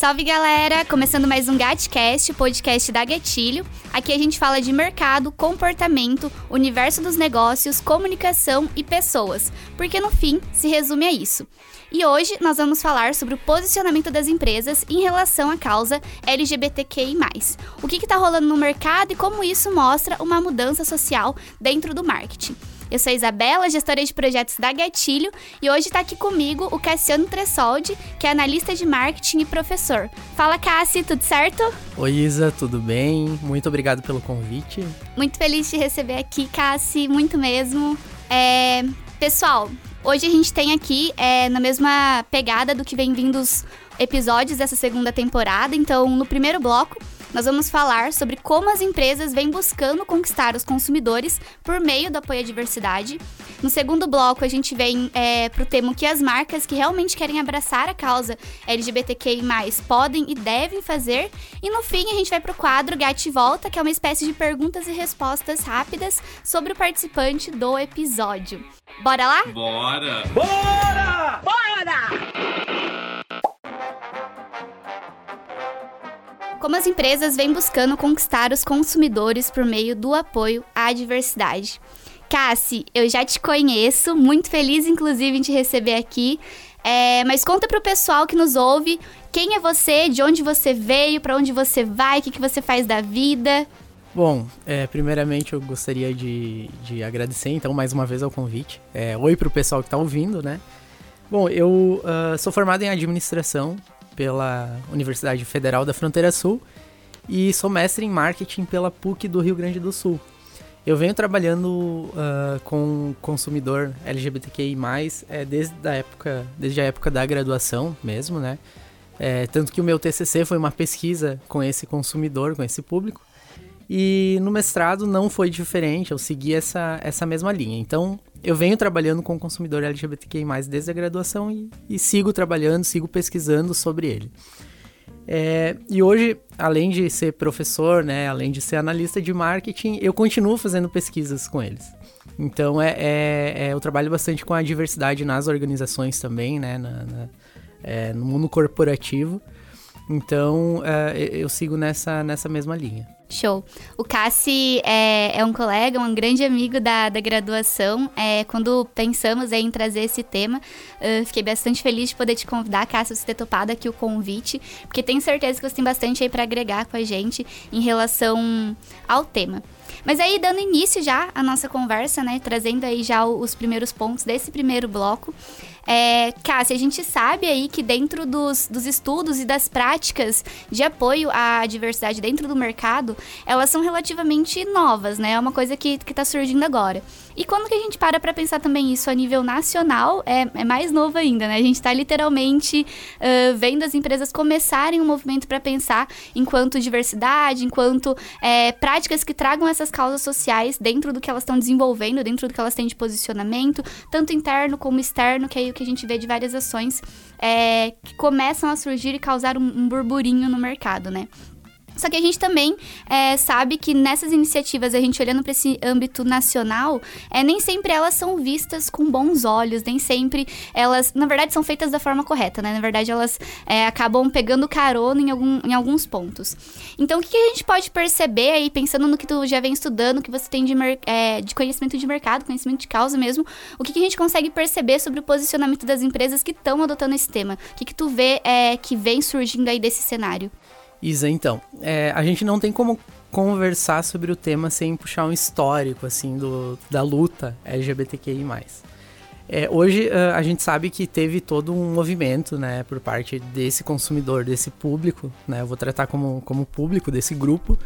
Salve galera! Começando mais um Gatcast, podcast da Gatilho. Aqui a gente fala de mercado, comportamento, universo dos negócios, comunicação e pessoas, porque no fim se resume a isso. E hoje nós vamos falar sobre o posicionamento das empresas em relação à causa LGBTQI. O que está rolando no mercado e como isso mostra uma mudança social dentro do marketing. Eu sou a Isabela, gestora de projetos da Gatilho, e hoje está aqui comigo o Cassiano Tressoldi, que é analista de marketing e professor. Fala, Cassi, tudo certo? Oi, Isa, tudo bem? Muito obrigado pelo convite. Muito feliz de receber aqui, Cassi, muito mesmo. É... Pessoal, hoje a gente tem aqui, é, na mesma pegada do que vem vindo os episódios dessa segunda temporada, então no primeiro bloco nós vamos falar sobre como as empresas vêm buscando conquistar os consumidores por meio do apoio à diversidade. No segundo bloco, a gente vem é, para o tema que as marcas que realmente querem abraçar a causa LGBTQI+, podem e devem fazer. E no fim, a gente vai para o quadro Gate Volta, que é uma espécie de perguntas e respostas rápidas sobre o participante do episódio. Bora lá? Bora! Bora! Bora! Como as empresas vêm buscando conquistar os consumidores por meio do apoio à diversidade. Cassi, eu já te conheço, muito feliz inclusive em te receber aqui. É, mas conta para o pessoal que nos ouve quem é você, de onde você veio, para onde você vai, o que, que você faz da vida. Bom, é, primeiramente eu gostaria de, de agradecer então mais uma vez ao convite. É, oi para o pessoal que está ouvindo, né? Bom, eu uh, sou formado em administração pela Universidade Federal da Fronteira Sul e sou mestre em marketing pela PUC do Rio Grande do Sul. Eu venho trabalhando uh, com consumidor LGBTQI+, é, desde, a época, desde a época da graduação mesmo, né? É, tanto que o meu TCC foi uma pesquisa com esse consumidor, com esse público. E no mestrado não foi diferente, eu segui essa, essa mesma linha. Então, eu venho trabalhando com o consumidor LGBTQI+, desde a graduação e, e sigo trabalhando, sigo pesquisando sobre ele. É, e hoje, além de ser professor, né, além de ser analista de marketing, eu continuo fazendo pesquisas com eles. Então, é, é, é eu trabalho bastante com a diversidade nas organizações também, né, na, na, é, no mundo corporativo. Então, é, eu sigo nessa, nessa mesma linha. Show. O Cassi é, é, um colega, um grande amigo da, da graduação. É, quando pensamos em trazer esse tema, uh, fiquei bastante feliz de poder te convidar, Cassi, você ter topado aqui o convite, porque tenho certeza que você tem bastante aí para agregar com a gente em relação ao tema. Mas aí, dando início já à nossa conversa, né, trazendo aí já os primeiros pontos desse primeiro bloco, é, Cássia, a gente sabe aí que dentro dos, dos estudos e das práticas de apoio à diversidade dentro do mercado, elas são relativamente novas, né? É uma coisa que, que tá surgindo agora. E quando que a gente para para pensar também isso a nível nacional, é, é mais novo ainda, né? A gente está literalmente uh, vendo as empresas começarem um movimento para pensar enquanto diversidade, enquanto é, práticas que tragam essas causas sociais dentro do que elas estão desenvolvendo, dentro do que elas têm de posicionamento, tanto interno como externo, que é o que a gente vê de várias ações é, que começam a surgir e causar um, um burburinho no mercado, né? Só que a gente também é, sabe que nessas iniciativas, a gente olhando para esse âmbito nacional, é, nem sempre elas são vistas com bons olhos, nem sempre elas, na verdade, são feitas da forma correta, né? Na verdade, elas é, acabam pegando carona em, algum, em alguns pontos. Então, o que, que, a gente pode perceber aí, pensando no que tu já vem estudando, que você tem de, é, de conhecimento de mercado, conhecimento de causa mesmo, o que, que a gente consegue perceber sobre o posicionamento das empresas que estão adotando esse tema? O que, que tu vê é, que vem surgindo aí desse cenário? Isa, então, é, a gente não tem como conversar sobre o tema sem puxar um histórico, assim, do, da luta LGBTQI+. É, hoje a gente sabe que teve todo um movimento, né, por parte desse consumidor, desse público, né, eu vou tratar como, como público desse grupo,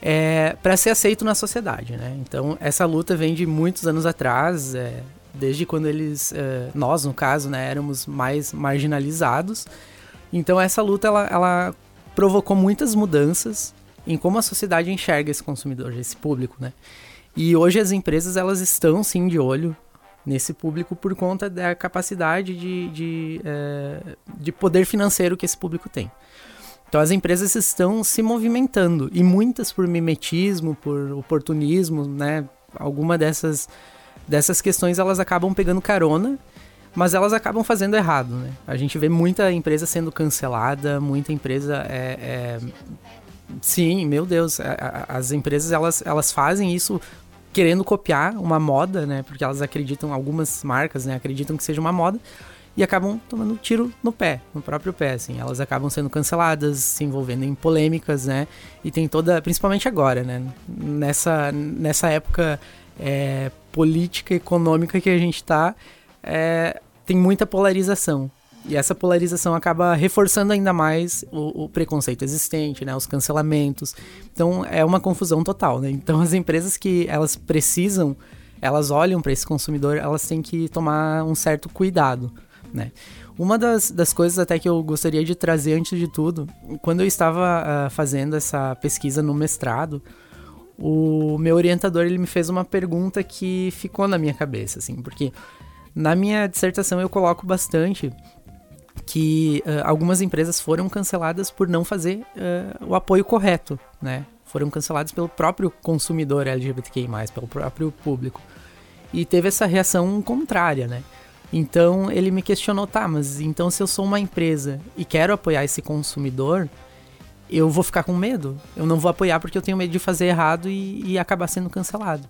é, para ser aceito na sociedade, né. Então essa luta vem de muitos anos atrás, é, desde quando eles, nós no caso, né, éramos mais marginalizados. Então essa luta ela, ela provocou muitas mudanças em como a sociedade enxerga esse consumidor, esse público, né? E hoje as empresas elas estão sim de olho nesse público por conta da capacidade de, de, é, de poder financeiro que esse público tem. Então as empresas estão se movimentando e muitas por mimetismo, por oportunismo, né? Alguma dessas dessas questões elas acabam pegando carona mas elas acabam fazendo errado, né? A gente vê muita empresa sendo cancelada, muita empresa é, é... Sim, meu Deus, as empresas elas, elas fazem isso querendo copiar uma moda, né? Porque elas acreditam, algumas marcas, né, acreditam que seja uma moda e acabam tomando tiro no pé, no próprio pé, assim. Elas acabam sendo canceladas, se envolvendo em polêmicas, né? E tem toda, principalmente agora, né? Nessa, nessa época é, política, econômica que a gente está, é, tem muita polarização. E essa polarização acaba reforçando ainda mais o, o, preconceito existente, né? Os cancelamentos. Então é uma confusão total, né? Então as empresas que elas precisam, elas olham para esse consumidor, elas têm que tomar um certo cuidado, né? Uma das, das coisas até que eu gostaria de trazer antes de tudo, quando eu estava uh, fazendo essa pesquisa no mestrado, o meu orientador ele me fez uma pergunta que ficou na minha cabeça, assim, porque na minha dissertação eu coloco bastante que uh, algumas empresas foram canceladas por não fazer uh, o apoio correto, né? Foram canceladas pelo próprio consumidor LGBTQI+, pelo próprio público. E teve essa reação contrária, né? Então ele me questionou, tá, mas então se eu sou uma empresa e quero apoiar esse consumidor, eu vou ficar com medo. Eu não vou apoiar porque eu tenho medo de fazer errado e, e acabar sendo cancelado.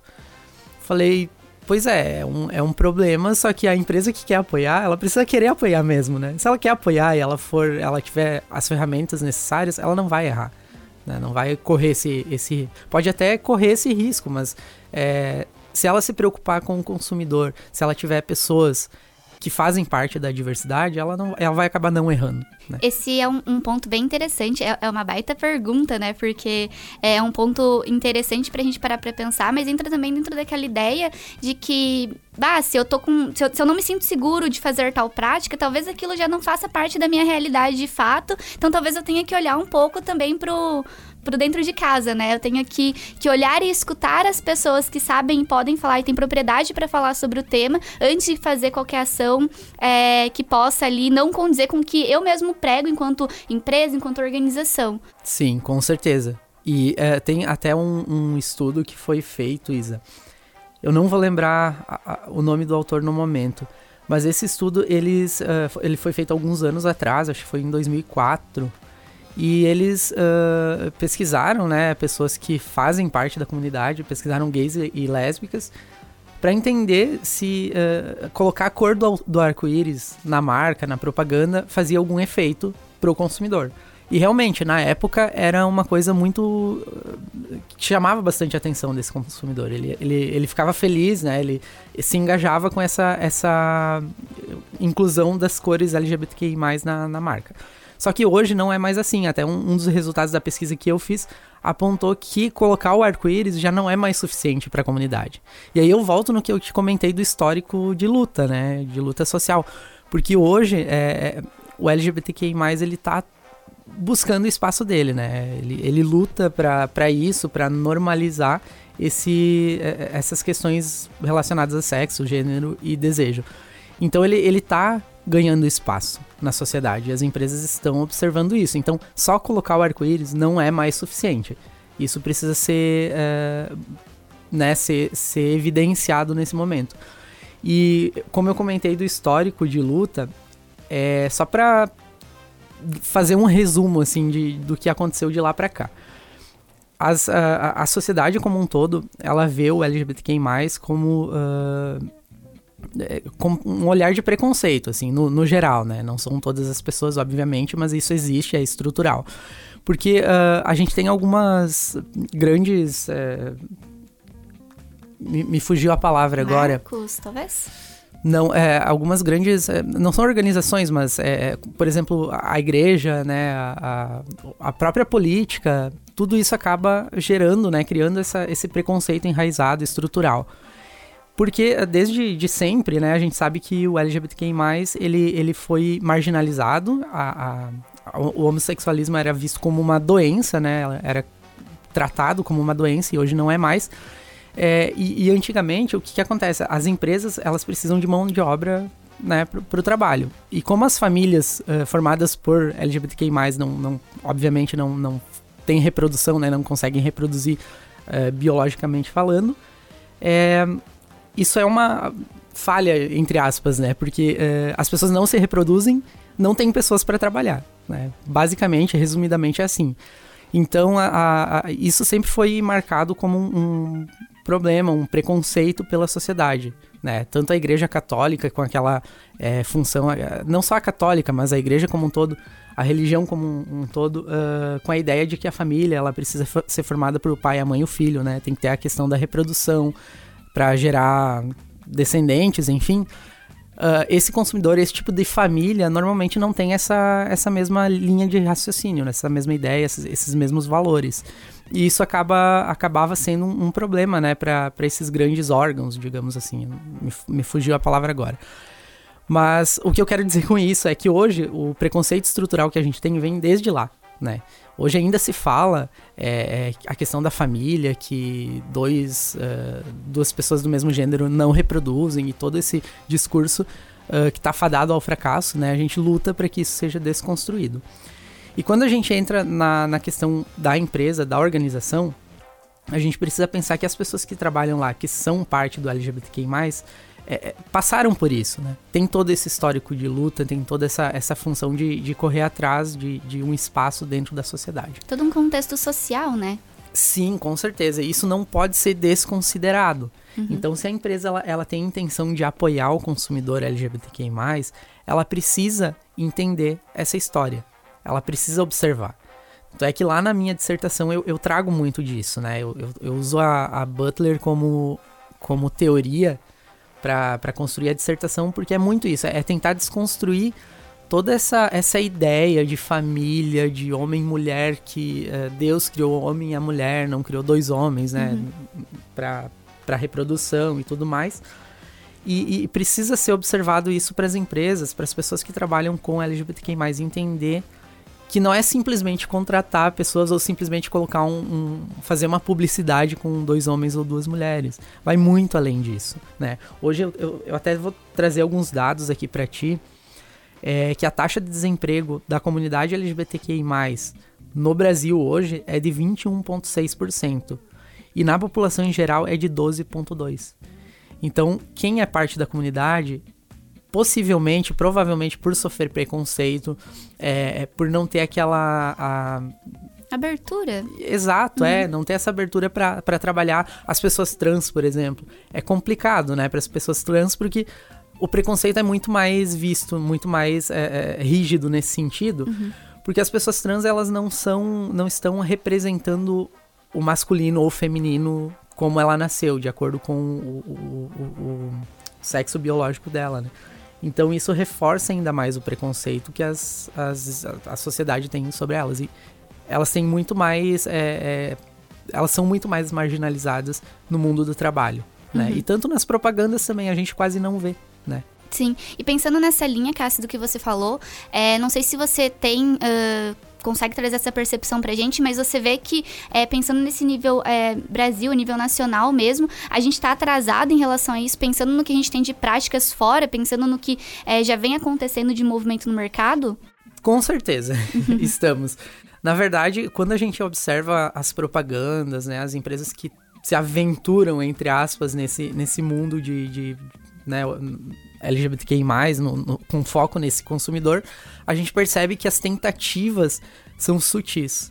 Falei, Pois é, é um, é um problema, só que a empresa que quer apoiar, ela precisa querer apoiar mesmo, né? Se ela quer apoiar e ela for, ela tiver as ferramentas necessárias, ela não vai errar. Né? Não vai correr esse, esse. Pode até correr esse risco, mas é, se ela se preocupar com o consumidor, se ela tiver pessoas que fazem parte da diversidade, ela, não, ela vai acabar não errando. Né? Esse é um, um, ponto bem interessante, é, é, uma baita pergunta, né? Porque é um ponto interessante pra gente parar pra pensar, mas entra também dentro daquela ideia de que bah, se eu tô com. Se eu, se eu, não me sinto seguro de fazer tal prática, talvez aquilo já não faça parte da minha realidade de fato. Então talvez eu tenha que olhar um pouco também pro, pro dentro de casa, né? Eu tenho que, que olhar e escutar as pessoas que sabem e podem falar e têm propriedade para falar sobre o tema antes de fazer qualquer ação é, que possa ali não condizer com o que eu mesmo prego enquanto empresa, enquanto organização. Sim, com certeza. E é, tem até um, um, estudo que foi feito, Isa. Eu não vou lembrar a, a, o nome do autor no momento, mas esse estudo eles, uh, ele foi feito alguns anos atrás, acho que foi em 2004 e eles uh, pesquisaram, né, pessoas que fazem parte da comunidade, pesquisaram gays e, lésbicas, para entender se uh, colocar a cor do, do arco-íris na marca, na propaganda, fazia algum efeito para o consumidor. E realmente, na época, era uma coisa muito. que chamava bastante a atenção desse consumidor. Ele, ele, ele ficava feliz, né? Ele se engajava com essa, essa inclusão das cores LGBTQI na, na marca. Só que hoje não é mais assim. Até um, um dos resultados da pesquisa que eu fiz apontou que colocar o arco-íris já não é mais suficiente para a comunidade. E aí eu volto no que eu te comentei do histórico de luta, né? De luta social. Porque hoje é, é o LGBTQI, ele tá buscando o espaço dele, né? Ele, ele luta para isso, para normalizar esse, é, essas questões relacionadas a sexo, gênero e desejo. Então ele, ele tá ganhando espaço na sociedade. As empresas estão observando isso. Então, só colocar o arco-íris não é mais suficiente. Isso precisa ser, é, né, ser, ser evidenciado nesse momento. E como eu comentei do histórico de luta, é só para fazer um resumo assim de, do que aconteceu de lá para cá. As, a, a sociedade como um todo, ela vê o LGBTQI+, como uh, com um olhar de preconceito, assim, no, no, geral, né? Não são todas as pessoas, obviamente, mas isso existe, é estrutural. Porque uh, a gente tem algumas grandes. Uh, me, me, fugiu a palavra agora. Marcos, talvez? Não, é, algumas grandes. É, não são organizações, mas, é, por exemplo, a igreja, né? A, a, própria política, tudo isso acaba gerando, né? Criando essa, esse preconceito enraizado, estrutural. Porque eh, desde de sempre, né, a gente sabe que o LGBTQI+, ele, ele foi marginalizado, a, a, o homossexualismo era visto como uma doença, né, era tratado como uma doença e hoje não é mais. É, e, e, antigamente, o que, que acontece? As empresas, elas precisam de mão de obra né, para o trabalho. E como as famílias uh, formadas por LGBTQI+, não, não, obviamente não, não têm reprodução, né, não conseguem reproduzir uh, biologicamente falando, é, isso é uma falha, entre aspas, né? Porque uh, as pessoas não se reproduzem, não tem pessoas para trabalhar, né? Basicamente, resumidamente é assim. Então, a, a, isso sempre foi marcado como um, um problema, um preconceito pela sociedade. Né? Tanto a Igreja Católica com aquela é, função, não só a católica, mas a Igreja como um todo, a religião como um, um todo, uh, com a ideia de que a família ela precisa ser formada por pai, a mãe e o filho, né? Tem que ter a questão da reprodução para gerar descendentes, enfim. Uh, esse consumidor, esse tipo de família, normalmente não tem essa, essa mesma linha de raciocínio, né? essa mesma ideia, esses, esses mesmos valores. E isso acaba, acabava sendo um, um problema né, para esses grandes órgãos, digamos assim. Me, me fugiu a palavra agora. Mas o que eu quero dizer com isso é que hoje o preconceito estrutural que a gente tem vem desde lá. Né? Hoje ainda se fala é, é, a questão da família, que dois, uh, duas pessoas do mesmo gênero não reproduzem e todo esse discurso uh, que está fadado ao fracasso, né? A gente luta para que isso seja desconstruído. E quando a gente entra na, na questão da empresa, da organização, a gente precisa pensar que as pessoas que trabalham lá, que são parte do LGBTQI+, é, é, passaram por isso, né? Tem todo esse histórico de luta, tem toda essa, essa função de, de correr atrás de, de um espaço dentro da sociedade. Todo um contexto social, né? Sim, com certeza. Isso não pode ser desconsiderado. Uhum. Então, se a empresa ela, ela tem intenção de apoiar o consumidor LGBTQI+, ela precisa entender essa história. Ela precisa observar. Então é que lá na minha dissertação eu, eu trago muito disso, né? Eu, eu, eu uso a, a Butler como, como teoria para construir a dissertação, porque é muito isso, é tentar desconstruir toda essa, essa ideia de família, de homem e mulher, que uh, Deus criou o homem e a mulher, não criou dois homens, né? Uhum. Para reprodução e tudo mais. E, e, precisa ser observado isso para as empresas, para as pessoas que trabalham com LGBTQI, entender que não é simplesmente contratar pessoas ou simplesmente colocar um, um, fazer uma publicidade com dois homens ou duas mulheres. Vai muito além disso, né? Hoje eu, eu, eu até vou trazer alguns dados aqui para ti, é, que a taxa de desemprego da comunidade LGBTQI+, no Brasil hoje é de 21,6%. E na população em geral é de 12,2%. Então, quem é parte da comunidade possivelmente, provavelmente por sofrer preconceito, é, é, por não ter aquela. A... Abertura. Exato, é, uhum. é, não ter essa abertura para trabalhar as pessoas trans, por exemplo. É complicado, né, para as pessoas trans, porque o preconceito é muito mais visto, muito mais é, é, rígido nesse sentido, uhum. porque as pessoas trans elas não são, não estão representando o masculino ou o feminino como ela nasceu, de acordo com o, o, o, o sexo biológico dela, né? Então isso reforça ainda mais o preconceito que as, as, a sociedade tem sobre elas. E elas têm muito mais. É, é, elas são muito mais marginalizadas no mundo do trabalho. Né? Uhum. E tanto nas propagandas também a gente quase não vê, né? Sim. E pensando nessa linha, Cassi, do que você falou, é, não sei se você tem. Uh consegue trazer essa percepção pra gente, mas você vê que, é, pensando nesse nível é, Brasil, nível nacional mesmo, a gente tá atrasado em relação a isso, pensando no que a gente tem de práticas fora, pensando no que é, já vem acontecendo de movimento no mercado? Com certeza, estamos. Na verdade, quando a gente observa as propagandas, né, as empresas que se aventuram, entre aspas, nesse, nesse mundo de, de né, LGBTQI+, no, no, com foco nesse consumidor, a gente percebe que as tentativas são sutis.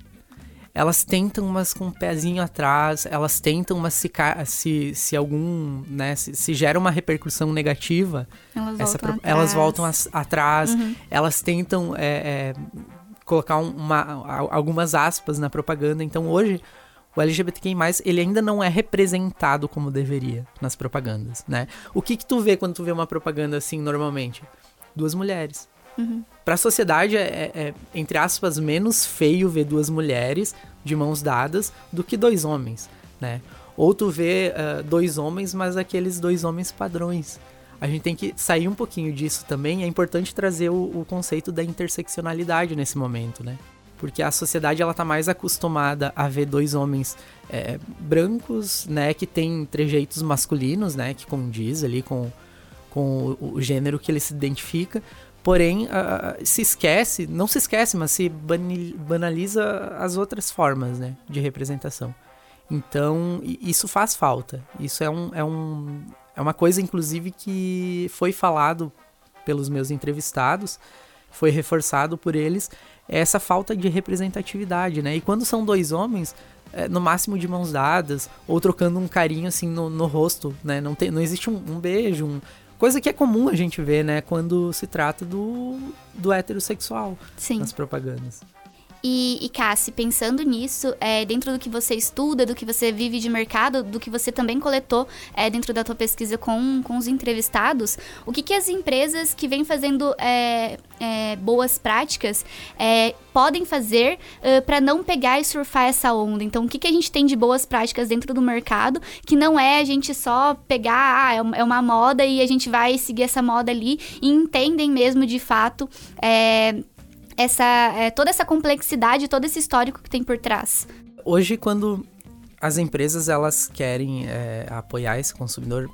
Elas tentam, mas com um pezinho atrás, elas tentam, mas se, se, se algum, né, se, se gera uma repercussão negativa, elas essa, voltam atrás, elas voltam as, atrás uhum. elas tentam é, é, colocar uma, algumas aspas na propaganda. Então hoje o LGBTQI+, ele ainda não é representado como deveria nas propagandas, né? O que que tu vê quando tu vê uma propaganda assim, normalmente? Duas mulheres. Uhum. Pra sociedade é, é, é, entre aspas, menos feio ver duas mulheres de mãos dadas do que dois homens, né? Ou tu vê uh, dois homens, mas aqueles dois homens padrões. A gente tem que sair um pouquinho disso também. É importante trazer o, o conceito da interseccionalidade nesse momento, né? Porque a sociedade ela tá mais acostumada a ver dois homens é, brancos, né, que tem trejeitos masculinos, né, que condiz ali com, com o, o gênero que ele se identifica, porém uh, se esquece, não se esquece, mas se banaliza as outras formas, né, de representação. Então, isso faz falta. Isso é um, é um, é uma coisa, inclusive, que foi falado pelos meus entrevistados, foi reforçado por eles, é essa falta de representatividade, né? E quando são dois homens, é, no máximo de mãos dadas, ou trocando um carinho assim no, no rosto, né? Não, tem, não existe um, um beijo, um, coisa que é comum a gente ver, né? Quando se trata do, do heterossexual Sim. nas propagandas. E, e Cassi, pensando nisso, é, dentro do que você estuda, do que você vive de mercado, do que você também coletou é, dentro da tua pesquisa com, com os entrevistados, o que, que as empresas que vêm fazendo é, é boas práticas é, podem fazer uh, para não pegar e surfar essa onda? Então, o que, que a gente tem de boas práticas dentro do mercado que não é a gente só pegar, ah, é uma moda e a gente vai seguir essa moda ali e entendem mesmo de fato é, essa é, toda essa complexidade, todo esse histórico que tem por trás. Hoje, quando as empresas elas querem é, apoiar esse consumidor,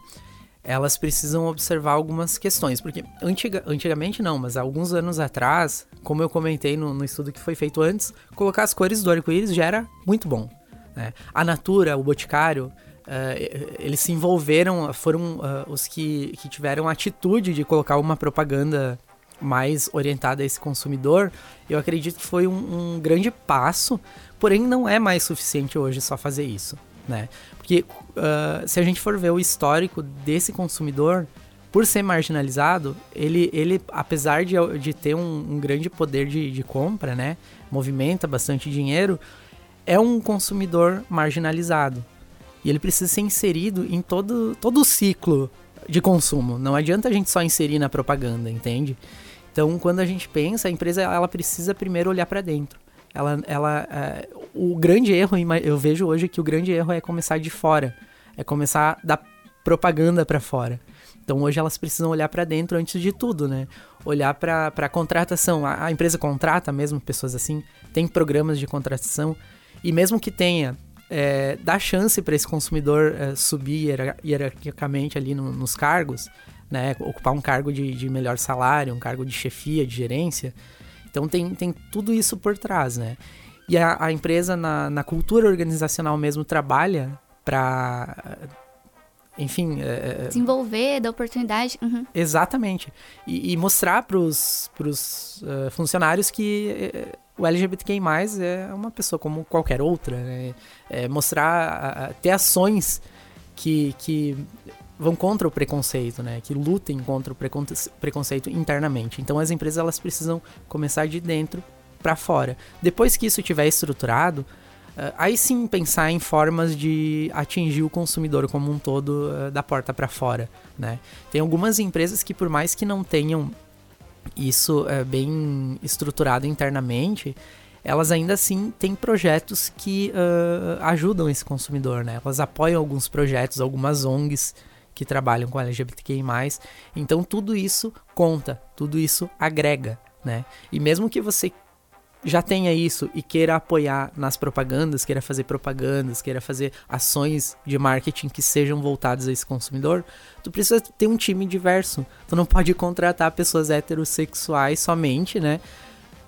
elas precisam observar algumas questões, porque antiga, antigamente não, mas alguns anos atrás, como eu comentei no, no estudo que foi feito antes, colocar as cores do arco-íris já era muito bom. Né? A Natura, o Boticário, Uh, eles se envolveram, foram uh, os que, que tiveram a atitude de colocar uma propaganda mais orientada a esse consumidor, eu acredito que foi um, um, grande passo, porém não é mais suficiente hoje só fazer isso, né? Porque uh, se a gente for ver o histórico desse consumidor, por ser marginalizado, ele, ele apesar de, de ter um, um grande poder de, de compra, né? Movimenta bastante dinheiro, é um consumidor marginalizado. E ele precisa ser inserido em todo, todo o ciclo de consumo. Não adianta a gente só inserir na propaganda, entende? Então, quando a gente pensa, a empresa ela precisa primeiro olhar para dentro. Ela, ela, é, o grande erro, eu vejo hoje que o grande erro é começar de fora, é começar da propaganda para fora. Então, hoje elas precisam olhar para dentro antes de tudo, né? Olhar para a contratação. A, empresa contrata mesmo pessoas assim, tem programas de contratação e mesmo que tenha é, dá chance para esse consumidor é, subir hierarquicamente ali no, nos cargos, né, ocupar um cargo de, de melhor salário, um cargo de chefia, de gerência. Então tem, tem tudo isso por trás, né? E a, a empresa na, na cultura organizacional mesmo trabalha para enfim. É, é, Desenvolver, dar oportunidade. Uhum. Exatamente. E, e mostrar para os uh, funcionários que uh, o LGBTQI é uma pessoa como qualquer outra. Né? É mostrar, uh, ter ações que, que vão contra o preconceito, né? Que lutem contra o preconceito internamente. Então as empresas elas precisam começar de dentro para fora. Depois que isso estiver estruturado, uh, aí sim pensar em formas de atingir o consumidor como um todo uh, da porta para fora, né? Tem algumas empresas que por mais que não tenham isso uh, bem estruturado internamente, elas ainda assim têm projetos que ajudam esse consumidor, né? Elas apoiam alguns projetos, algumas ONGs que trabalham com LGBTQI+. Então tudo isso conta, tudo isso agrega, né? E mesmo que você já tenha isso e queira apoiar nas propagandas, queira fazer propagandas, queira fazer ações de marketing que sejam voltadas a esse consumidor, tu precisa ter um time diverso. Tu não pode contratar pessoas heterossexuais somente, né,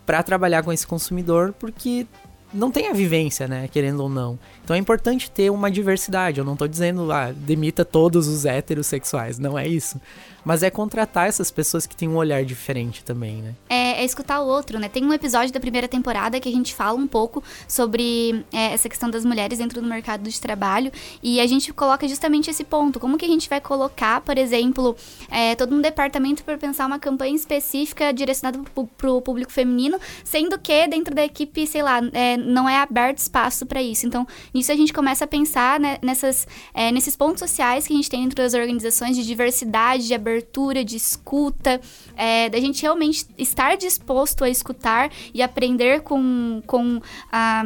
para trabalhar com esse consumidor, porque não tem a vivência, né? Querendo ou não. Então é importante ter uma diversidade. Eu não tô dizendo, ah, demita todos os heterossexuais. Não é isso. Mas é contratar essas pessoas que têm um olhar diferente também, né? É, é escutar o outro, né? Tem um episódio da primeira temporada que a gente fala um pouco sobre é, essa questão das mulheres dentro do mercado de trabalho. E a gente coloca justamente esse ponto. Como que a gente vai colocar, por exemplo, é, todo um departamento para pensar uma campanha específica direcionada para o público feminino, sendo que dentro da equipe, sei lá, é, não é aberto espaço para isso. Então, nisso a gente começa a pensar né, nessas, é, nesses pontos sociais que a gente tem dentro das organizações de diversidade, de abertura, de escuta, é, da gente realmente estar disposto a escutar e aprender com, com a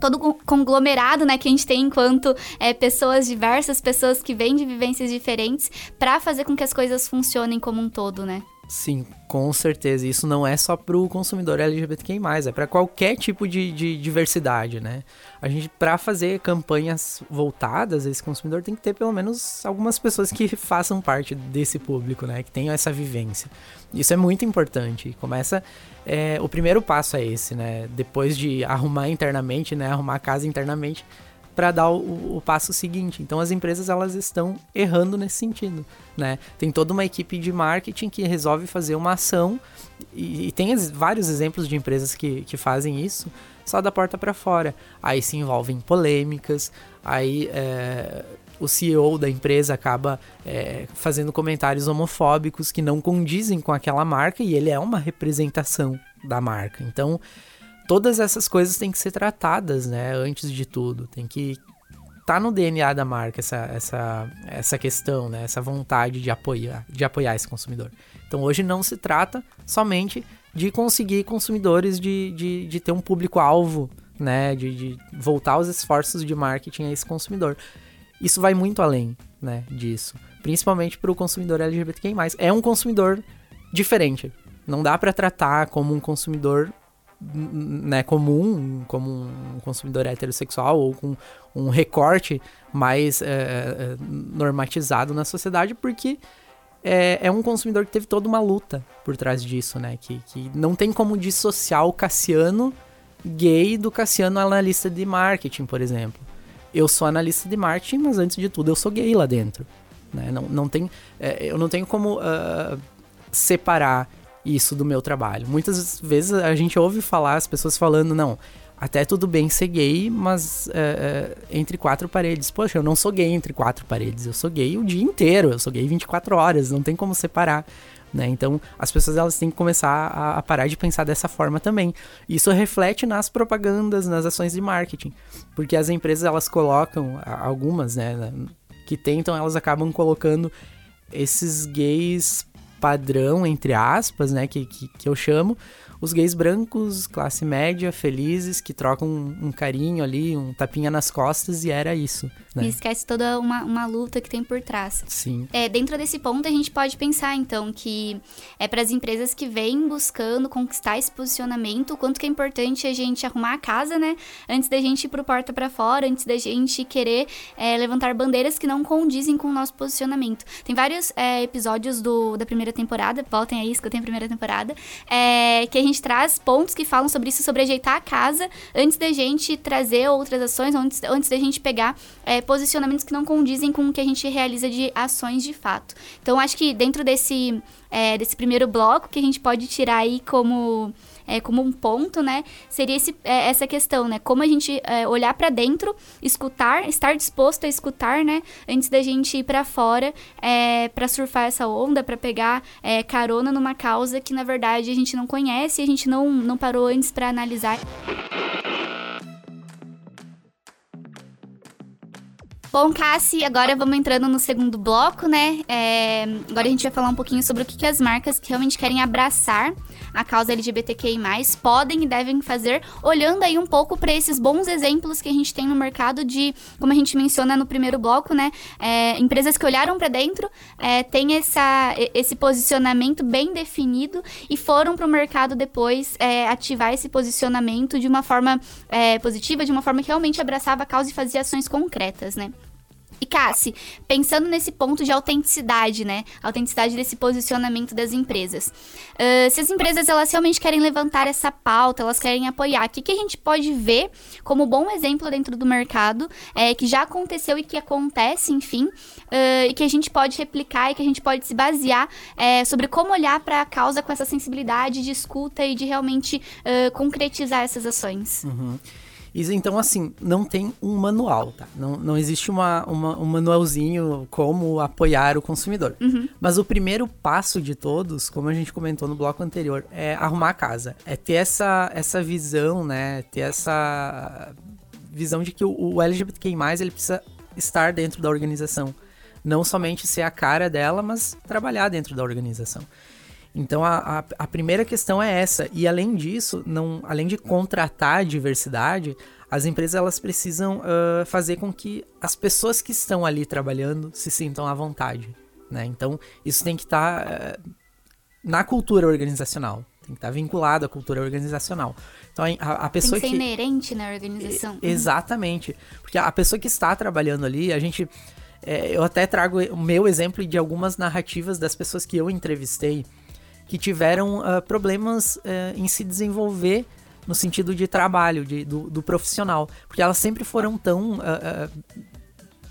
todo conglomerado né, que a gente tem enquanto é, pessoas diversas, pessoas que vêm de vivências diferentes, para fazer com que as coisas funcionem como um todo, né? Sim, com certeza. Isso não é só para o consumidor LGBTQI+, é para qualquer tipo de, de, diversidade, né? A gente, para fazer campanhas voltadas a esse consumidor, tem que ter pelo menos algumas pessoas que façam parte desse público, né? Que tenham essa vivência. Isso é muito importante. Começa... É, o primeiro passo é esse, né? Depois de arrumar internamente, né? Arrumar a casa internamente, para dar o, o, passo seguinte. Então as empresas elas estão errando nesse sentido, né? Tem toda uma equipe de marketing que resolve fazer uma ação e, e tem vários exemplos de empresas que, que fazem isso só da porta para fora. Aí se envolvem polêmicas, aí é, o CEO da empresa acaba é, fazendo comentários homofóbicos que não condizem com aquela marca e ele é uma representação da marca. Então todas essas coisas têm que ser tratadas, né? Antes de tudo, tem que tá no DNA da marca essa, essa, essa questão, né? Essa vontade de apoiar, de apoiar esse consumidor. Então hoje não se trata somente de conseguir consumidores, de, de, de ter um público-alvo, né? De, de voltar os esforços de marketing a esse consumidor. Isso vai muito além, né? Disso. Principalmente para o consumidor LGBTQI+. É um consumidor diferente. Não dá para tratar como um consumidor né, comum, como um consumidor heterossexual ou com um recorte mais é, normatizado na sociedade, porque é, é, um consumidor que teve toda uma luta por trás disso, né? Que, que não tem como dissociar o Cassiano gay do Cassiano analista de marketing, por exemplo. Eu sou analista de marketing, mas antes de tudo eu sou gay lá dentro. Né? Não, não tem, é, eu não tenho como uh, separar isso do meu trabalho. Muitas vezes a gente ouve falar as pessoas falando, não, até tudo bem ser gay, mas é, entre quatro paredes. Poxa, eu não sou gay entre quatro paredes, eu sou gay o dia inteiro, eu sou gay 24 horas, não tem como separar. Né? Então, as pessoas elas têm que começar a, a, parar de pensar dessa forma também. Isso reflete nas propagandas, nas ações de marketing, porque as empresas elas colocam algumas, né, que tentam, elas acabam colocando esses gays padrão, entre aspas, né, que, que, que eu chamo, os gays brancos, classe média, felizes, que trocam um, um carinho ali, um tapinha nas costas, e era isso. Né? E esquece toda uma, uma luta que tem por trás. Sim. É, dentro desse ponto, a gente pode pensar, então, que é para as empresas que vêm buscando conquistar esse posicionamento, o quanto que é importante a gente arrumar a casa, né? Antes da gente ir pro porta para fora, antes da gente querer é, levantar bandeiras que não condizem com o nosso posicionamento. Tem vários é, episódios do, da primeira temporada, voltem aí, escutem a primeira temporada, é, que a gente traz pontos que falam sobre isso, sobre ajeitar a casa, antes da gente trazer outras ações, antes, antes da gente pegar é, posicionamentos que não condizem com o que a gente realiza de ações de fato. Então, acho que dentro desse, é, desse primeiro bloco, que a gente pode tirar aí como é, como um ponto, né? Seria esse, é, essa questão, né? Como a gente é, olhar para dentro, escutar, estar disposto a escutar, né? Antes da gente ir para fora é, para surfar essa onda, para pegar é, carona numa causa que na verdade a gente não conhece, a gente não, não parou antes para analisar. Bom, Cassi, agora vamos entrando no segundo bloco, né? É, agora a gente vai falar um pouquinho sobre o que, que as marcas que realmente querem abraçar a causa LGBTQI+, podem e devem fazer, olhando aí um pouco para esses bons exemplos que a gente tem no mercado de, como a gente menciona no primeiro bloco, né? É, empresas que olharam para dentro, é, têm essa, esse posicionamento bem definido e foram para o mercado depois é, ativar esse posicionamento de uma forma é, positiva, de uma forma que realmente abraçava a causa e fazia ações concretas, né? E Cassi, pensando nesse ponto de autenticidade, né? Autenticidade desse posicionamento das empresas. Uh, se as empresas elas realmente querem levantar essa pauta, elas querem apoiar, o que, que a gente pode ver como bom exemplo dentro do mercado, é, que já aconteceu e que acontece, enfim, uh, e que a gente pode replicar e que a gente pode se basear é, sobre como olhar para a causa com essa sensibilidade de escuta e de realmente uh, concretizar essas ações. Uhum. Então, assim, não tem um manual, tá? Não, não existe uma, uma um manualzinho como apoiar o consumidor. Uhum. Mas o primeiro passo de todos, como a gente comentou no bloco anterior, é arrumar a casa. É ter essa, essa visão, né? Ter essa visão de que o, o LGBTQI+, ele precisa estar dentro da organização. Não somente ser a cara dela, mas trabalhar dentro da organização. Então a, a, a, primeira questão é essa. E além disso, não, além de contratar a diversidade, as empresas elas precisam uh, fazer com que as pessoas que estão ali trabalhando se sintam à vontade. Né? Então isso tem que estar tá, uh, na cultura organizacional. Tem que estar tá vinculado à cultura organizacional. Então a, a pessoa tem que ser inerente na organização. exatamente. Porque a pessoa que está trabalhando ali, a gente. É, eu até trago o meu exemplo de algumas narrativas das pessoas que eu entrevistei que tiveram uh, problemas uh, em se desenvolver no sentido de trabalho, de, do, do profissional. Porque elas sempre foram tão. Uh,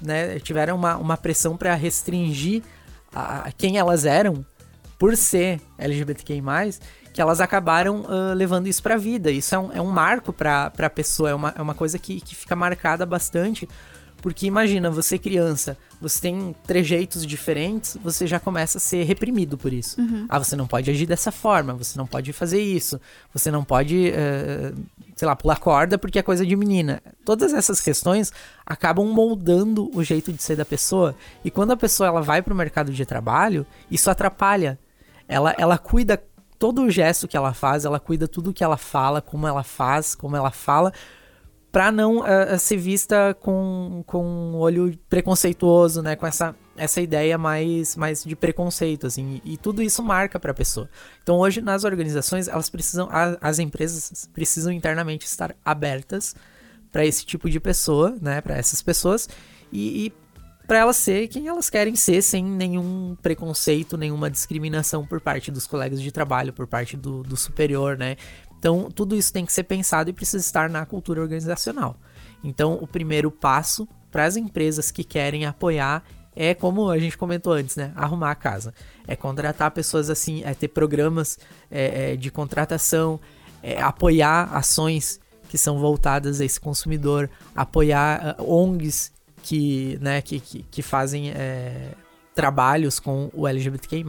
né, tiveram uma, uma pressão para restringir a, a quem elas eram por ser LGBTQI, que elas acabaram uh, levando isso para a vida. Isso é um, é um marco para a pessoa, é uma, é uma coisa que, que fica marcada bastante. Porque imagina, você criança, você tem trejeitos diferentes, você já começa a ser reprimido por isso. Uhum. Ah, você não pode agir dessa forma, você não pode fazer isso, você não pode, uh, sei lá, pular corda porque é coisa de menina. Todas essas questões acabam moldando o jeito de ser da pessoa. E quando a pessoa ela vai para o mercado de trabalho, isso atrapalha. Ela, ela cuida todo o gesto que ela faz, ela cuida tudo que ela fala, como ela faz, como ela fala, para não uh, ser vista com, com um olho preconceituoso, né? Com essa, essa ideia mais, mais de preconceito, assim. E, tudo isso marca para a pessoa. Então, hoje, nas organizações, elas precisam, a, as empresas precisam internamente estar abertas para esse tipo de pessoa, né? Para essas pessoas. E, e para elas ser quem elas querem ser, sem nenhum preconceito, nenhuma discriminação por parte dos colegas de trabalho, por parte do, do superior, né? Então, tudo isso tem que ser pensado e precisa estar na cultura organizacional. Então, o primeiro passo para as empresas que querem apoiar é como a gente comentou antes, né? Arrumar a casa. É contratar pessoas assim, é ter programas é, é, de contratação, é, apoiar ações que são voltadas a esse consumidor, apoiar uh, ONGs que, né, que, que, que fazem é, trabalhos com o LGBTQI+.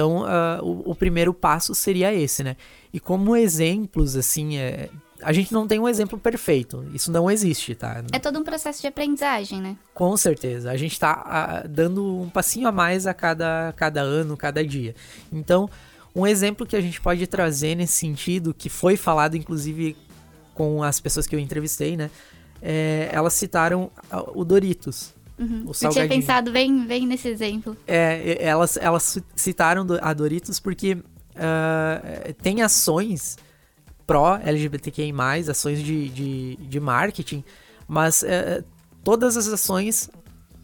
Então, uh, o, o, primeiro passo seria esse, né? E como exemplos, assim, é, a gente não tem um exemplo perfeito. Isso não existe, tá? É todo um processo de aprendizagem, né? Com certeza. A gente está uh, dando um passinho a mais a cada, cada ano, cada dia. Então, um exemplo que a gente pode trazer nesse sentido, que foi falado, inclusive, com as pessoas que eu entrevistei, né? é, elas citaram o Doritos. Uhum. O eu tinha pensado bem, bem nesse exemplo. É, elas, elas citaram a Doritos porque uh, tem ações pró-LGBTQI+, ações de, de, de marketing, mas uh, todas as ações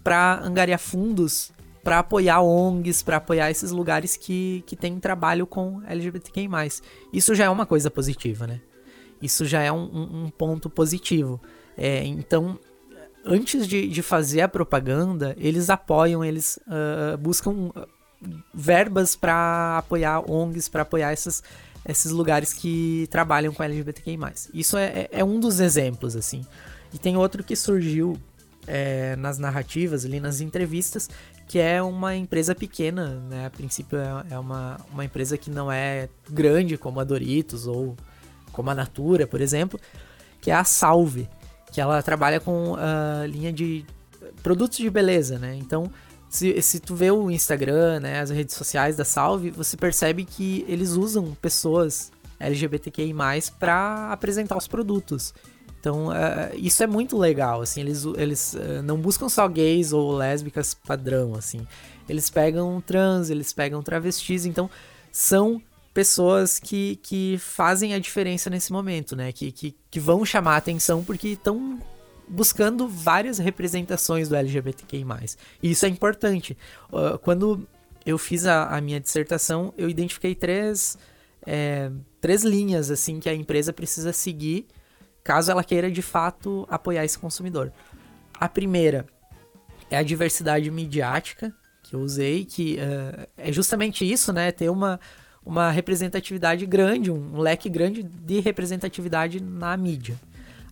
para angariar fundos, para apoiar ONGs, para apoiar esses lugares que, que têm trabalho com LGBTQI+. Isso já é uma coisa positiva, né? Isso já é um, um, um ponto positivo. É, então, antes de, de fazer a propaganda, eles apoiam, eles uh, buscam verbas para apoiar ONGs, para apoiar essas, esses lugares que trabalham com LGBTQI+. Isso é, é, é um dos exemplos, assim. E tem outro que surgiu é, nas narrativas, ali nas entrevistas, que é uma empresa pequena, né? A princípio é, é uma, uma empresa que não é grande como a Doritos ou como a Natura, por exemplo, que é a Salve que ela trabalha com uh, linha de produtos de beleza, né? Então, se, se tu vê o Instagram, né, as redes sociais da Salve, você percebe que eles usam pessoas LGBTQI+, para apresentar os produtos. Então, uh, isso é muito legal, assim, eles, eles uh, não buscam só gays ou lésbicas padrão, assim. Eles pegam trans, eles pegam travestis, então são pessoas que, que fazem a diferença nesse momento, né? Que, que, que vão chamar a atenção porque estão buscando várias representações do LGBTQI+. E isso é importante. Quando eu fiz a, a, minha dissertação, eu identifiquei três, é, três linhas assim que a empresa precisa seguir caso ela queira de fato apoiar esse consumidor. A primeira é a diversidade midiática que eu usei, que uh, é justamente isso, né? Ter uma uma representatividade grande, um leque grande de representatividade na mídia.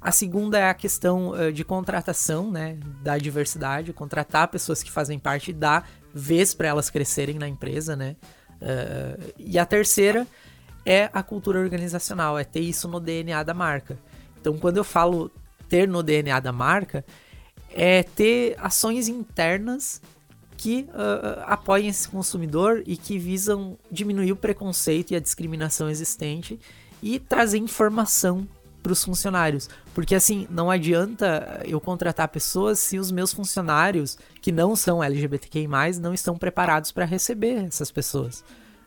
A segunda é a questão uh, de contratação, né, da diversidade, contratar pessoas que fazem parte dar vez para elas crescerem na empresa, né. Uh, e a terceira é a cultura organizacional, é ter isso no DNA da marca. Então, quando eu falo ter no DNA da marca, é ter ações internas que uh, apoiem esse consumidor e que visam diminuir o preconceito e a discriminação existente e trazer informação para os funcionários. Porque assim, não adianta eu contratar pessoas se os meus funcionários, que não são LGBTQI, não estão preparados para receber essas pessoas.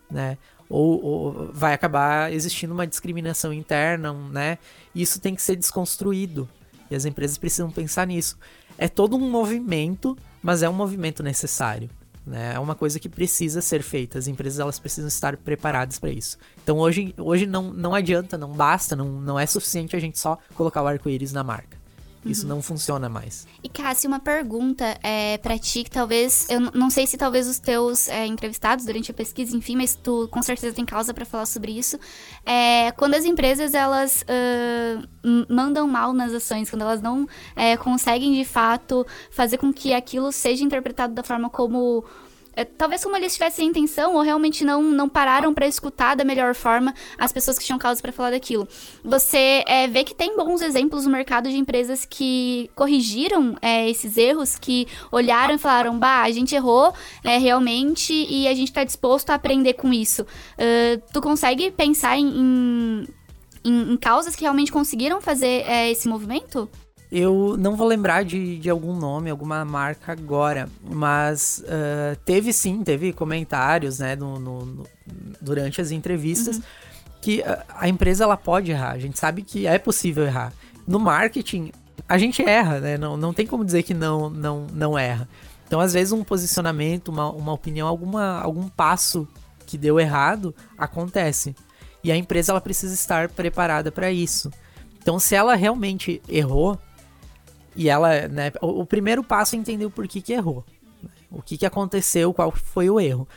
Né? Ou, ou, vai acabar existindo uma discriminação interna, né? Isso tem que ser desconstruído. E as empresas precisam pensar nisso. É todo um movimento mas é um movimento necessário. Né? É uma coisa que precisa ser feita. As empresas elas precisam estar preparadas para isso. Então hoje, hoje não, não adianta, não basta, não, não é suficiente a gente só colocar o arco-íris na marca. Isso uhum. não funciona mais. E Cassi, uma pergunta é, para ti, que talvez, eu não sei se talvez os teus é, entrevistados durante a pesquisa, enfim, mas tu com certeza tem causa para falar sobre isso. É, quando as empresas elas uh, mandam mal nas ações, quando elas não é, conseguem de fato fazer com que aquilo seja interpretado da forma como talvez como eles tivessem intenção ou realmente não, não pararam para escutar da melhor forma as pessoas que tinham causa para falar daquilo. Você é, vê que tem bons exemplos no mercado de empresas que corrigiram é, esses erros, que olharam e falaram, bah, a gente errou é, realmente e a gente está disposto a aprender com isso. Uh, tu consegue pensar em, em, em, em, causas que realmente conseguiram fazer é, esse movimento? Eu não vou lembrar de, de algum nome, alguma marca agora, mas uh, teve sim, teve comentários, né, no, no, no durante as entrevistas, uhum. que a, a, empresa ela pode errar. A gente sabe que é possível errar. No marketing, a gente erra, né? Não, não tem como dizer que não, não, não erra. Então, às vezes, um posicionamento, uma, uma opinião, alguma, algum passo que deu errado acontece. E a empresa ela precisa estar preparada para isso. Então, se ela realmente errou, e ela, né, o, o, primeiro passo é entender o porquê que errou. Né? O que, que aconteceu, qual foi o erro.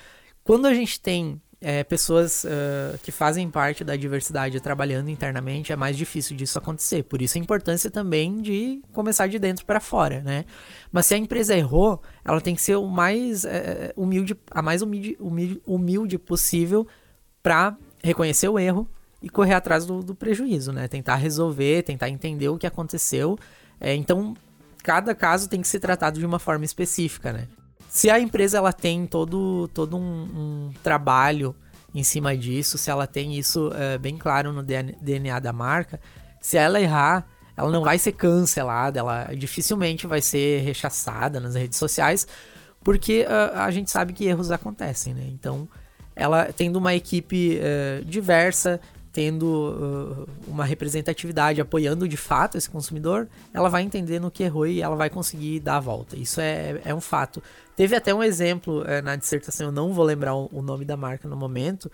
Quando a gente tem é, pessoas uh, que fazem parte da diversidade trabalhando internamente, é mais difícil disso acontecer. Por isso a importância também de começar de dentro para fora, né? Mas se a empresa errou, ela tem que ser o mais é, humilde, a mais humilde, humilde, humilde possível para reconhecer o erro e correr atrás do, do prejuízo, né? Tentar resolver, tentar entender o que aconteceu é, então, cada caso tem que ser tratado de uma forma específica, né? Se a empresa ela tem todo, todo um, um trabalho em cima disso, se ela tem isso é, bem claro no DNA da marca, se ela errar, ela não vai ser cancelada, ela dificilmente vai ser rechaçada nas redes sociais, porque uh, a gente sabe que erros acontecem, né? Então, ela tendo uma equipe uh, diversa, tendo uh, uma representatividade, apoiando de fato esse consumidor, ela vai entender no que errou e ela vai conseguir dar a volta. Isso é, é um fato. Teve até um exemplo é, na dissertação, eu não vou lembrar o, o, nome da marca no momento,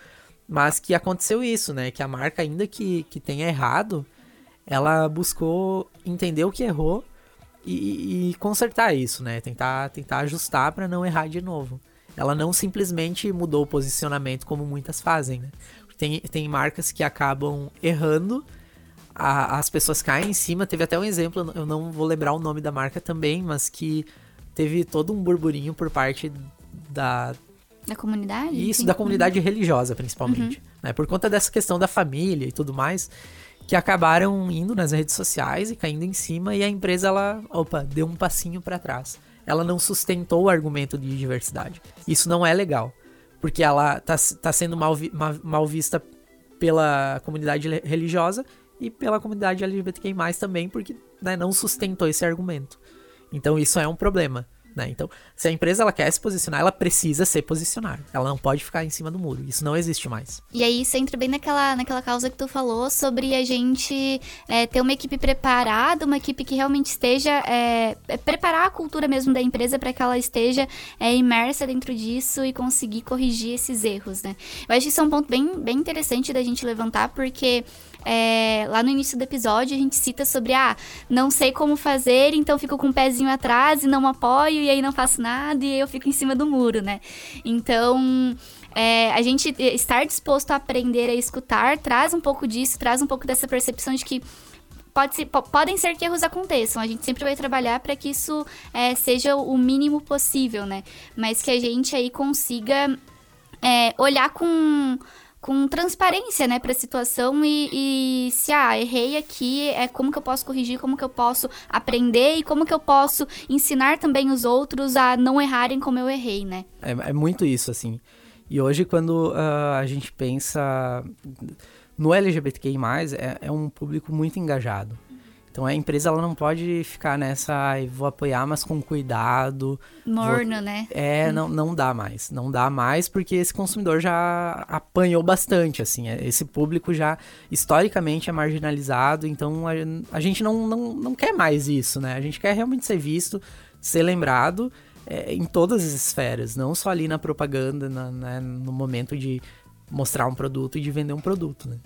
mas que aconteceu isso, né? Que a marca, ainda que, que tenha errado, ela buscou entender o que errou e, e consertar isso, né? Tentar, tentar ajustar para não errar de novo. Ela não simplesmente mudou o posicionamento como muitas fazem, né? Tem, tem marcas que acabam errando, a, as pessoas caem em cima. Teve até um exemplo, eu não vou lembrar o nome da marca também, mas que teve todo um burburinho por parte da. Da comunidade? Isso, Sim. da comunidade uhum. religiosa, principalmente. Uhum. Né? Por conta dessa questão da família e tudo mais, que acabaram indo nas redes sociais e caindo em cima, e a empresa, ela, opa, deu um passinho para trás. Ela não sustentou o argumento de diversidade. Isso não é legal porque ela tá, tá sendo mal, vi, mal, mal, vista pela comunidade religiosa e pela comunidade LGBTQI+, também, porque né, não sustentou esse argumento. Então isso é um problema. Né? Então, se a empresa ela quer se posicionar, ela precisa se posicionar. Ela não pode ficar em cima do muro. Isso não existe mais. E aí isso entra bem naquela, naquela causa que tu falou sobre a gente é, ter uma equipe preparada, uma equipe que realmente esteja. É, é preparar a cultura mesmo da empresa para que ela esteja é, imersa dentro disso e conseguir corrigir esses erros, né? Eu acho que isso é um ponto bem, bem interessante da gente levantar, porque é, lá no início do episódio a gente cita sobre, ah, não sei como fazer, então fico com o um pezinho atrás e não apoio, e aí não faço nada, e eu fico em cima do muro, né? Então. É, a gente estar disposto a aprender a escutar traz um pouco disso, traz um pouco dessa percepção de que pode ser, podem ser que erros aconteçam. A gente sempre vai trabalhar para que isso é, seja o mínimo possível, né? Mas que a gente aí consiga é, olhar com com transparência, né, para a situação e, e, se ah, errei aqui, é como que eu posso corrigir, como que eu posso aprender e como que eu posso ensinar também os outros a não errarem como eu errei, né? É, é muito isso, assim. E hoje, quando uh, a gente pensa no LGBTQI+, é, é um público muito engajado. Então a empresa ela não pode ficar nessa, e vou apoiar, mas com cuidado. Morno, vou... né? É, não, não dá mais. Não dá mais porque esse consumidor já apanhou bastante, assim. É, esse público já historicamente é marginalizado, então a, a gente não, não, não quer mais isso, né? A gente quer realmente ser visto, ser lembrado é, em todas as esferas, não só ali na propaganda, na, né, no momento de mostrar um produto e de vender um produto, né?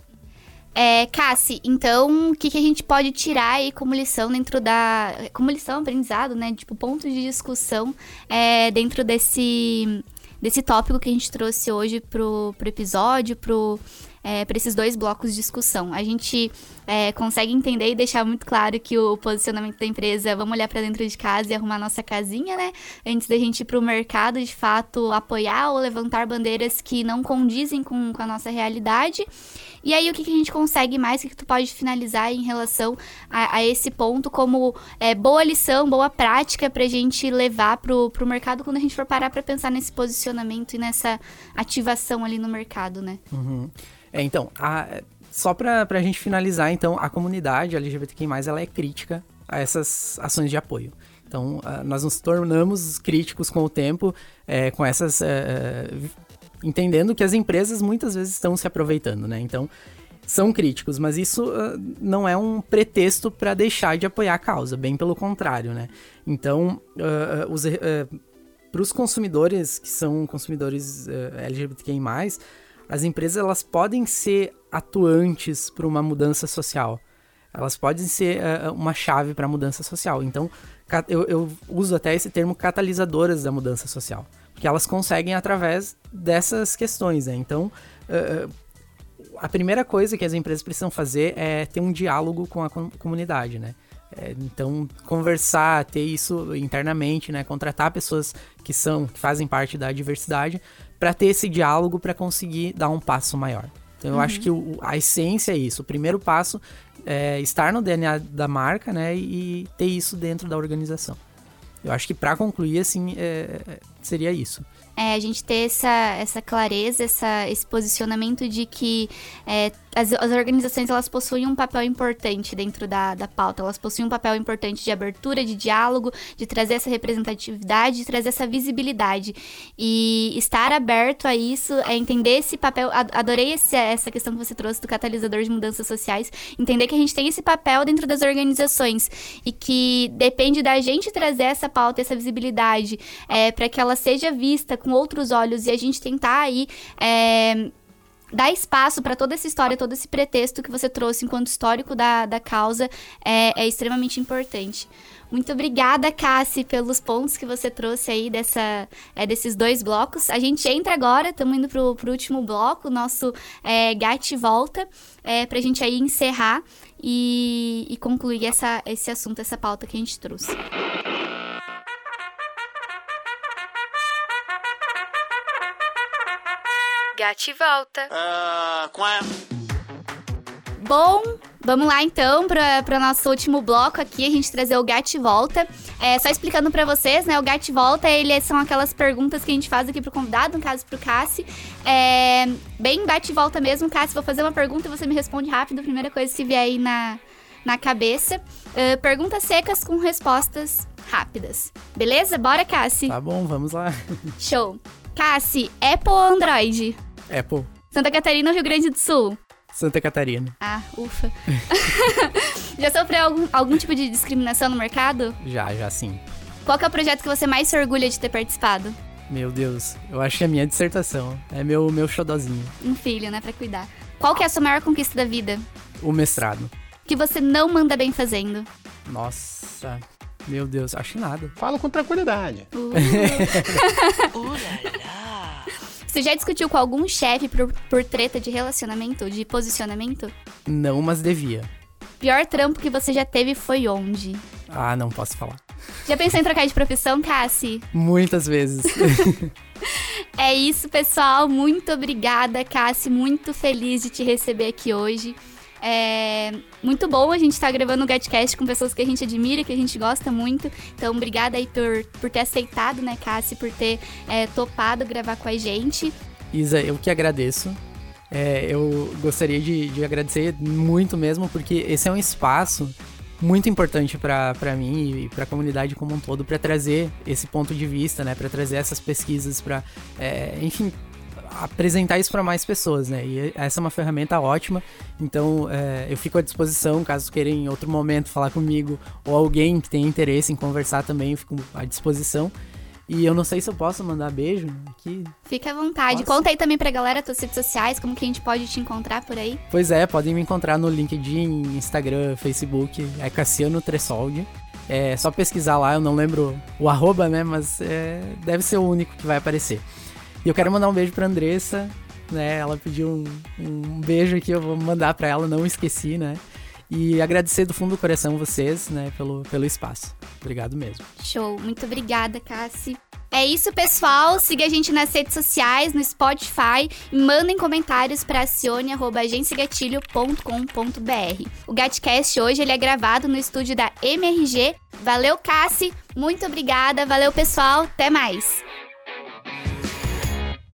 É, Cassi, então o que, que a gente pode tirar aí como lição dentro da. Como lição, aprendizado, né? Tipo, ponto de discussão é, dentro desse, desse tópico que a gente trouxe hoje pro, pro episódio, pro, é, para esses dois blocos de discussão. A gente é, consegue entender e deixar muito claro que o posicionamento da empresa, vamos olhar para dentro de casa e arrumar nossa casinha, né? Antes da gente ir para o mercado, de fato, apoiar ou levantar bandeiras que não condizem com, com a nossa realidade. E aí, o que, que a gente consegue mais? O que, que tu pode finalizar em relação a, a esse ponto como é, boa lição, boa prática para a gente levar para o mercado quando a gente for parar para pensar nesse posicionamento e nessa ativação ali no mercado, né? Uhum. É, então, a, só para a gente finalizar, então, a comunidade LGBTQI+, ela é crítica a essas ações de apoio. Então, nós nos tornamos críticos com o tempo, é, com essas... É, entendendo que as empresas muitas vezes estão se aproveitando, né? Então, são críticos, mas isso uh, não é um pretexto para deixar de apoiar a causa, bem pelo contrário, né? Então, uh, os, uh, para os consumidores que são consumidores LGBTQI+, as empresas elas podem ser atuantes para uma mudança social. Elas podem ser uh, uma chave para a mudança social. Então, eu, eu, uso até esse termo catalisadoras da mudança social. Porque elas conseguem através dessas questões. Né? Então, uh, a primeira coisa que as empresas precisam fazer é ter um diálogo com a com comunidade, né? É, então, conversar, ter isso internamente, né? Contratar pessoas que são, que fazem parte da diversidade, para ter esse diálogo para conseguir dar um passo maior. Então, eu uhum. acho que o, a essência é isso. O primeiro passo é estar no DNA da marca, né? E, ter isso dentro da organização. Eu acho que para concluir, assim, é, seria isso é, a gente ter essa, essa clareza, essa, esse posicionamento de que é, as, as, organizações elas possuem um papel importante dentro da, da pauta, elas possuem um papel importante de abertura, de diálogo, de trazer essa representatividade, de trazer essa visibilidade. E estar aberto a isso, é entender esse papel. Adorei esse, essa questão que você trouxe do catalisador de mudanças sociais, entender que a gente tem esse papel dentro das organizações e que depende da gente trazer essa pauta, essa visibilidade, é, para que ela seja vista com com outros olhos e a gente tentar aí. É, dar espaço para toda essa história, todo esse pretexto que você trouxe enquanto histórico da, da causa é, é extremamente importante. Muito obrigada, Cassi, pelos pontos que você trouxe aí dessa, é, desses dois blocos. A gente entra agora, estamos indo para o último bloco, nosso é, Gat Volta, é, para a gente aí encerrar e, e concluir essa, esse assunto, essa pauta que a gente trouxe. Gati volta. Uh, qual é? Bom, vamos lá então para o nosso último bloco aqui, a gente trazer o Gat Volta. É, só explicando para vocês, né, o Gat Volta, ele são aquelas perguntas que a gente faz aqui pro convidado, no caso pro Cassi. É, bem bate volta mesmo, Cassi, vou fazer uma pergunta e você me responde rápido, primeira coisa que vier aí na, na cabeça. Uh, perguntas secas com respostas rápidas. Beleza? Bora, Cassi? Tá bom, vamos lá. Show. Cassi, Apple ou Android? Apple. Santa Catarina ou Rio Grande do Sul? Santa Catarina. Ah, ufa. já sofreu algum, algum tipo de discriminação no mercado? Já, já sim. Qual é o projeto que você mais se orgulha de ter participado? Meu Deus, eu acho que é a minha dissertação. É meu, meu xodozinho. Um filho, né, pra cuidar. Qual que é a sua maior conquista da vida? O mestrado. Que você não manda bem fazendo? Nossa, meu Deus, acho nada. Fala com tranquilidade. Uh. Você já discutiu com algum chefe por, por treta de relacionamento, de posicionamento? Não, mas devia. Pior trampo que você já teve foi onde? Ah, não posso falar. Já pensou em trocar de profissão, Cassi? Muitas vezes. é isso, pessoal. Muito obrigada, Cassi. Muito feliz de te receber aqui hoje. É muito bom a gente estar tá gravando o GetCast com pessoas que a gente admira, que a gente gosta muito. Então, obrigada aí por, por ter aceitado, né, Cassi, por ter é, topado gravar com a gente. Isa, eu que agradeço. É, eu gostaria de, de agradecer muito mesmo, porque esse é um espaço muito importante para mim e para a comunidade como um todo para trazer esse ponto de vista, né, para trazer essas pesquisas, para, é, enfim, apresentar isso para mais pessoas, né? E essa é uma ferramenta ótima. Então, é, eu fico à disposição, caso queiram em outro momento falar comigo ou alguém que tenha interesse em conversar também, eu fico à disposição. E eu não sei se eu posso mandar beijo aqui. Fica à vontade. Posso? Conta aí também pra galera tuas redes sociais, como que a gente pode te encontrar por aí. Pois é, podem me encontrar no LinkedIn, Instagram, Facebook, é Cassiano Tressoldi. É só pesquisar lá, eu não lembro o arroba, né? Mas é, deve ser o único que vai aparecer. E eu quero mandar um beijo pra Andressa, né? Ela pediu um, um beijo aqui, eu vou mandar pra ela, não esqueci, né? E agradecer do fundo do coração vocês, né, pelo, pelo espaço. Obrigado mesmo. Show. Muito obrigada, Cassi. É isso, pessoal. Siga a gente nas redes sociais, no Spotify e mandem comentários para acione@agenciagatilho.com.br. O Gatcast hoje ele é gravado no estúdio da MRG. Valeu, Cassi. Muito obrigada. Valeu, pessoal. Até mais.